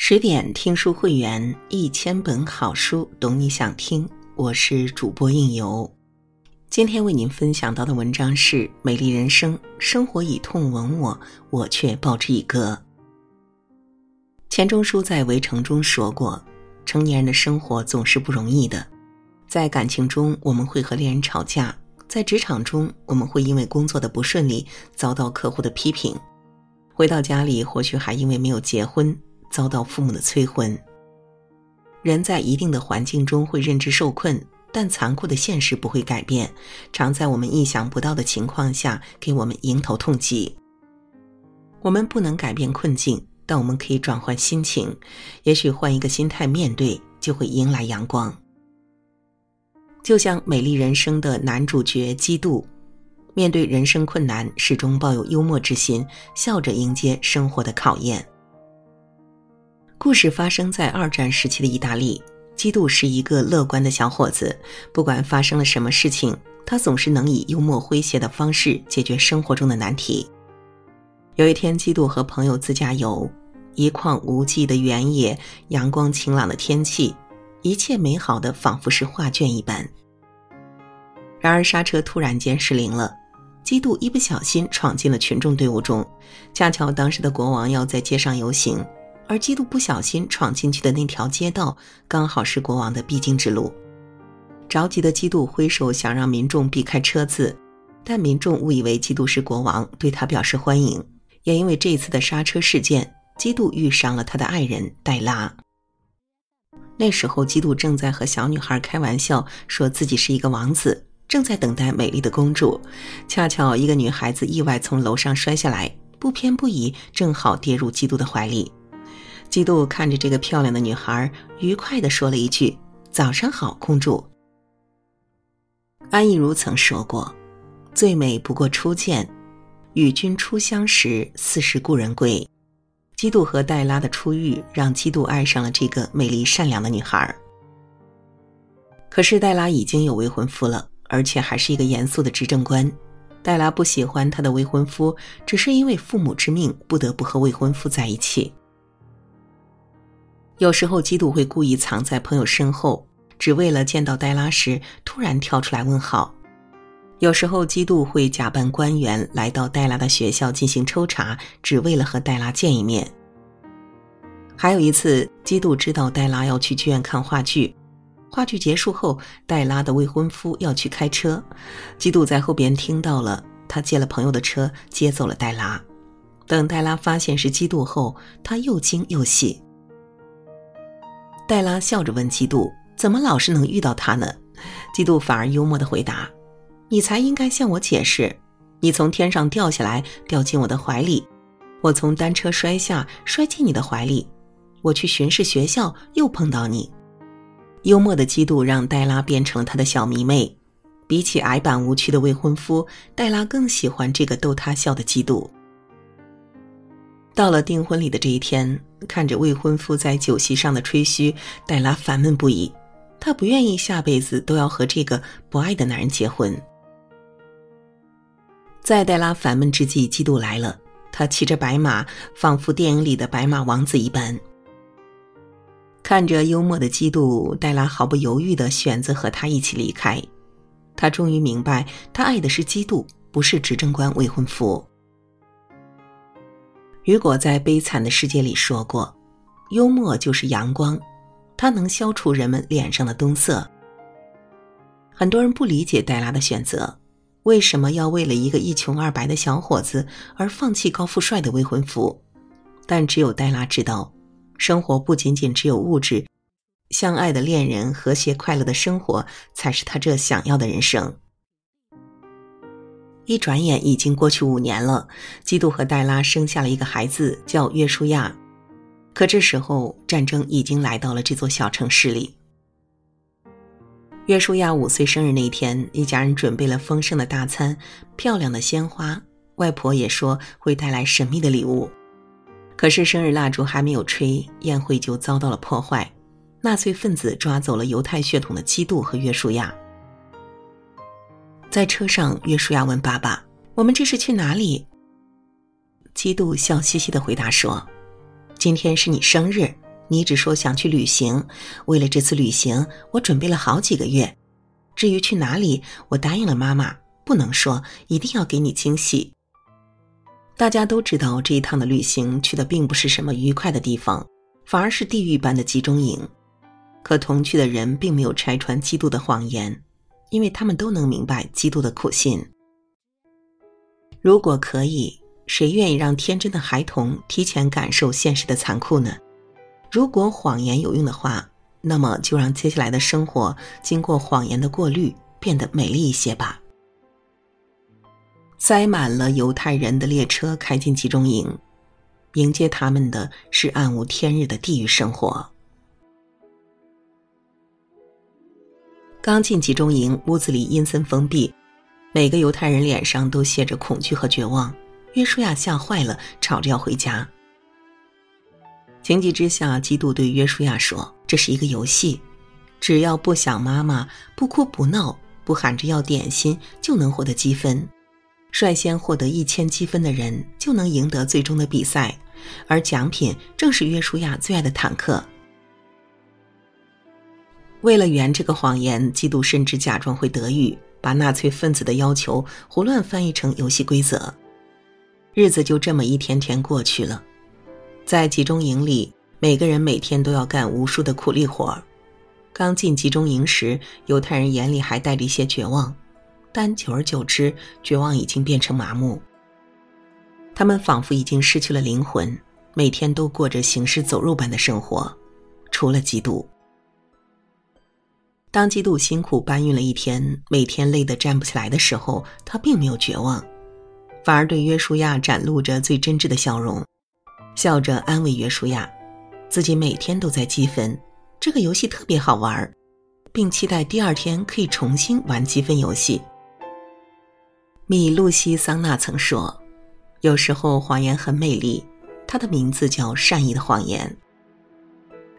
十点听书会员，一千本好书，懂你想听。我是主播应由，今天为您分享到的文章是《美丽人生》，生活以痛吻我，我却报之以歌。钱钟书在《围城》中说过：“成年人的生活总是不容易的，在感情中我们会和恋人吵架，在职场中我们会因为工作的不顺利遭到客户的批评，回到家里或许还因为没有结婚。”遭到父母的催婚。人在一定的环境中会认知受困，但残酷的现实不会改变，常在我们意想不到的情况下给我们迎头痛击。我们不能改变困境，但我们可以转换心情，也许换一个心态面对，就会迎来阳光。就像《美丽人生》的男主角基督，面对人生困难，始终抱有幽默之心，笑着迎接生活的考验。故事发生在二战时期的意大利。基督是一个乐观的小伙子，不管发生了什么事情，他总是能以幽默诙谐的方式解决生活中的难题。有一天，基督和朋友自驾游，一望无际的原野，阳光晴朗的天气，一切美好的仿佛是画卷一般。然而，刹车突然间失灵了，基督一不小心闯进了群众队伍中，恰巧当时的国王要在街上游行。而基督不小心闯进去的那条街道，刚好是国王的必经之路。着急的基督挥手想让民众避开车子，但民众误以为基督是国王，对他表示欢迎。也因为这次的刹车事件，基督遇上了他的爱人黛拉。那时候，基督正在和小女孩开玩笑，说自己是一个王子，正在等待美丽的公主。恰巧一个女孩子意外从楼上摔下来，不偏不倚，正好跌入基督的怀里。基督看着这个漂亮的女孩，愉快地说了一句：“早上好，公主。”安逸如曾说过：“最美不过初见，与君初相识，似是故人归。”基督和黛拉的初遇，让基督爱上了这个美丽善良的女孩。可是黛拉已经有未婚夫了，而且还是一个严肃的执政官。黛拉不喜欢她的未婚夫，只是因为父母之命，不得不和未婚夫在一起。有时候，基督会故意藏在朋友身后，只为了见到黛拉时突然跳出来问好。有时候，基督会假扮官员来到黛拉的学校进行抽查，只为了和黛拉见一面。还有一次，基督知道黛拉要去剧院看话剧，话剧结束后，黛拉的未婚夫要去开车，基督在后边听到了，他借了朋友的车接走了黛拉。等黛拉发现是基督后，他又惊又喜。黛拉笑着问基督：“怎么老是能遇到他呢？”基督反而幽默地回答：“你才应该向我解释。你从天上掉下来，掉进我的怀里；我从单车摔下，摔进你的怀里；我去巡视学校，又碰到你。”幽默的基督让黛拉变成了他的小迷妹。比起矮板无趣的未婚夫，黛拉更喜欢这个逗她笑的基督。到了订婚礼的这一天，看着未婚夫在酒席上的吹嘘，黛拉烦闷不已。她不愿意下辈子都要和这个不爱的男人结婚。在黛拉烦闷之际，基督来了。他骑着白马，仿佛电影里的白马王子一般。看着幽默的基督，黛拉毫不犹豫地选择和他一起离开。她终于明白，她爱的是基督，不是执政官未婚夫。雨果在《悲惨的世界》里说过：“幽默就是阳光，它能消除人们脸上的冬色。”很多人不理解黛拉的选择，为什么要为了一个一穷二白的小伙子而放弃高富帅的未婚夫？但只有黛拉知道，生活不仅仅只有物质，相爱的恋人和谐快乐的生活才是他这想要的人生。一转眼已经过去五年了，基督和黛拉生下了一个孩子，叫约书亚。可这时候，战争已经来到了这座小城市里。约书亚五岁生日那天，一家人准备了丰盛的大餐、漂亮的鲜花，外婆也说会带来神秘的礼物。可是生日蜡烛还没有吹，宴会就遭到了破坏，纳粹分子抓走了犹太血统的基督和约书亚。在车上，约书亚问爸爸：“我们这是去哪里？”基督笑嘻嘻的回答说：“今天是你生日，你只说想去旅行，为了这次旅行，我准备了好几个月。至于去哪里，我答应了妈妈，不能说，一定要给你惊喜。大家都知道，这一趟的旅行去的并不是什么愉快的地方，反而是地狱般的集中营。可同去的人并没有拆穿基督的谎言，因为他们都能明白基督的苦心。如果可以，谁愿意让天真的孩童提前感受现实的残酷呢？如果谎言有用的话，那么就让接下来的生活经过谎言的过滤，变得美丽一些吧。塞满了犹太人的列车开进集中营，迎接他们的是暗无天日的地狱生活。刚进集中营，屋子里阴森封闭，每个犹太人脸上都写着恐惧和绝望。约书亚吓坏了，吵着要回家。情急之下，基督对约书亚说：“这是一个游戏，只要不想妈妈，不哭不闹，不喊着要点心，就能获得积分。率先获得一千积分的人，就能赢得最终的比赛，而奖品正是约书亚最爱的坦克。”为了圆这个谎言，基督甚至假装会德语，把纳粹分子的要求胡乱翻译成游戏规则。日子就这么一天天过去了。在集中营里，每个人每天都要干无数的苦力活。刚进集中营时，犹太人眼里还带着一些绝望，但久而久之，绝望已经变成麻木。他们仿佛已经失去了灵魂，每天都过着行尸走肉般的生活。除了基督，当基督辛苦搬运了一天，每天累得站不起来的时候，他并没有绝望，反而对约书亚展露着最真挚的笑容。笑着安慰约书亚，自己每天都在积分，这个游戏特别好玩，并期待第二天可以重新玩积分游戏。米露西桑娜曾说：“有时候谎言很美丽，它的名字叫善意的谎言。”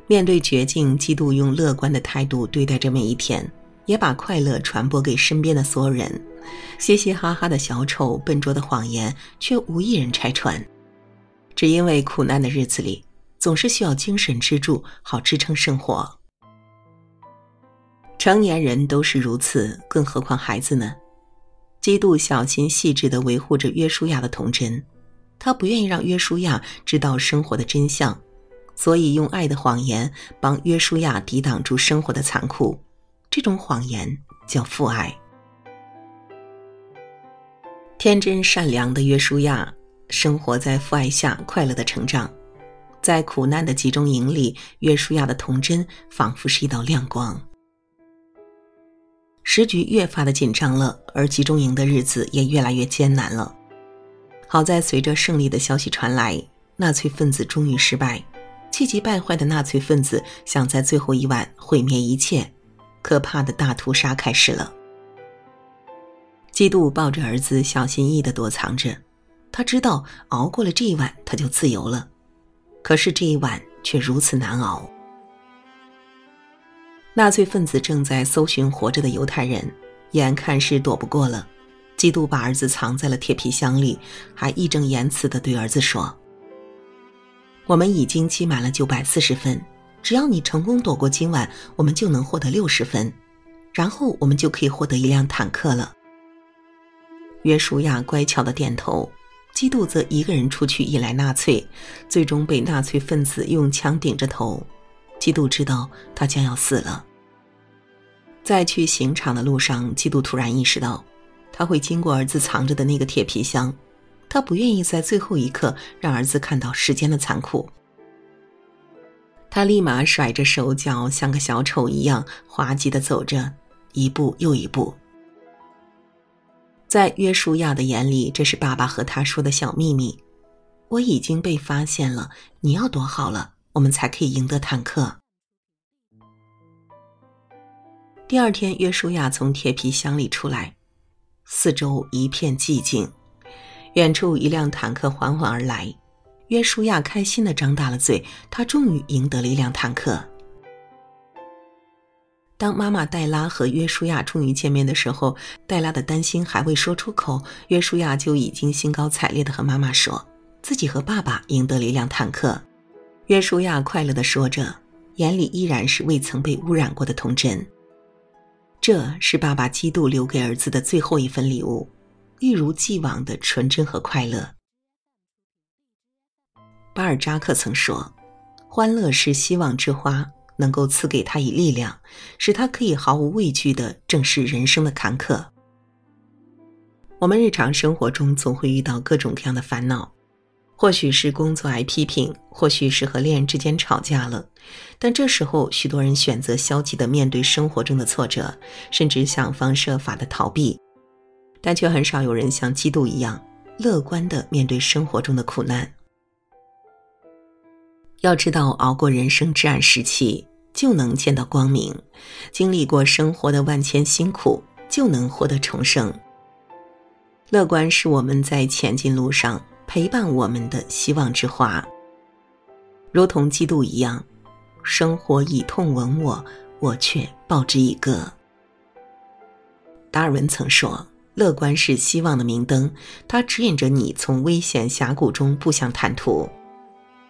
面对绝境，基督用乐观的态度对待着每一天，也把快乐传播给身边的所有人。嘻嘻哈哈的小丑，笨拙的谎言，却无一人拆穿。只因为苦难的日子里，总是需要精神支柱，好支撑生活。成年人都是如此，更何况孩子呢？基督小心细致的维护着约书亚的童真，他不愿意让约书亚知道生活的真相，所以用爱的谎言帮约书亚抵挡住生活的残酷。这种谎言叫父爱。天真善良的约书亚。生活在父爱下，快乐的成长，在苦难的集中营里，约书亚的童真仿佛是一道亮光。时局越发的紧张了，而集中营的日子也越来越艰难了。好在随着胜利的消息传来，纳粹分子终于失败，气急败坏的纳粹分子想在最后一晚毁灭一切，可怕的大屠杀开始了。基督抱着儿子，小心翼翼的躲藏着。他知道熬过了这一晚，他就自由了。可是这一晚却如此难熬。纳粹分子正在搜寻活着的犹太人，眼看是躲不过了。基督把儿子藏在了铁皮箱里，还义正言辞地对儿子说：“我们已经积满了九百四十分，只要你成功躲过今晚，我们就能获得六十分，然后我们就可以获得一辆坦克了。”约书亚乖巧的点头。基督则一个人出去引来纳粹，最终被纳粹分子用枪顶着头。基督知道他将要死了。在去刑场的路上，基督突然意识到，他会经过儿子藏着的那个铁皮箱。他不愿意在最后一刻让儿子看到时间的残酷。他立马甩着手脚，像个小丑一样滑稽的走着，一步又一步。在约书亚的眼里，这是爸爸和他说的小秘密。我已经被发现了，你要躲好了，我们才可以赢得坦克。第二天，约书亚从铁皮箱里出来，四周一片寂静，远处一辆坦克缓缓而来。约书亚开心的张大了嘴，他终于赢得了一辆坦克。当妈妈黛拉和约书亚终于见面的时候，黛拉的担心还未说出口，约书亚就已经兴高采烈的和妈妈说，自己和爸爸赢得了一辆坦克。约书亚快乐的说着，眼里依然是未曾被污染过的童真。这是爸爸基督留给儿子的最后一份礼物，一如既往的纯真和快乐。巴尔扎克曾说：“欢乐是希望之花，能够赐给他以力量，使他可以毫无畏惧的正视人生的坎坷。”我们日常生活中总会遇到各种各样的烦恼。或许是工作挨批评，或许是和恋人之间吵架了，但这时候许多人选择消极的面对生活中的挫折，甚至想方设法的逃避，但却很少有人像基督一样乐观的面对生活中的苦难。要知道，熬过人生至暗时期，就能见到光明；经历过生活的万千辛苦，就能获得重生。乐观是我们在前进路上。陪伴我们的希望之花，如同基督一样，生活以痛吻我，我却报之以歌。达尔文曾说：“乐观是希望的明灯，它指引着你从危险峡谷中步向坦途，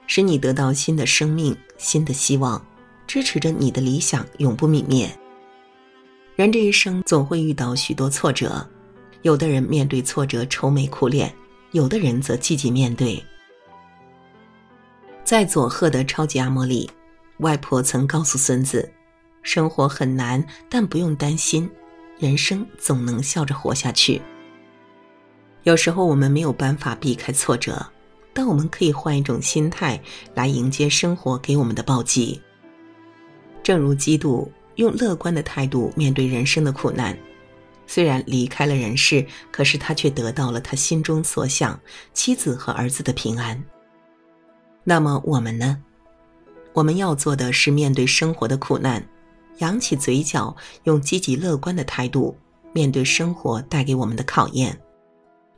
使你得到新的生命、新的希望，支持着你的理想永不泯灭。”人这一生总会遇到许多挫折，有的人面对挫折愁眉苦脸。有的人则积极面对。在佐贺的超级阿嬷里，外婆曾告诉孙子：“生活很难，但不用担心，人生总能笑着活下去。”有时候我们没有办法避开挫折，但我们可以换一种心态来迎接生活给我们的暴击。正如基督用乐观的态度面对人生的苦难。虽然离开了人世，可是他却得到了他心中所想，妻子和儿子的平安。那么我们呢？我们要做的是面对生活的苦难，扬起嘴角，用积极乐观的态度面对生活带给我们的考验。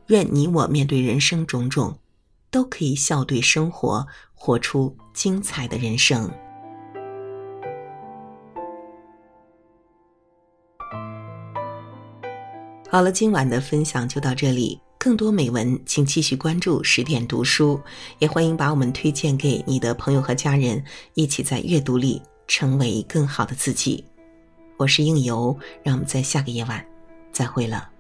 愿你我面对人生种种，都可以笑对生活，活出精彩的人生。好了，今晚的分享就到这里。更多美文，请继续关注十点读书，也欢迎把我们推荐给你的朋友和家人，一起在阅读里成为更好的自己。我是应由，让我们在下个夜晚再会了。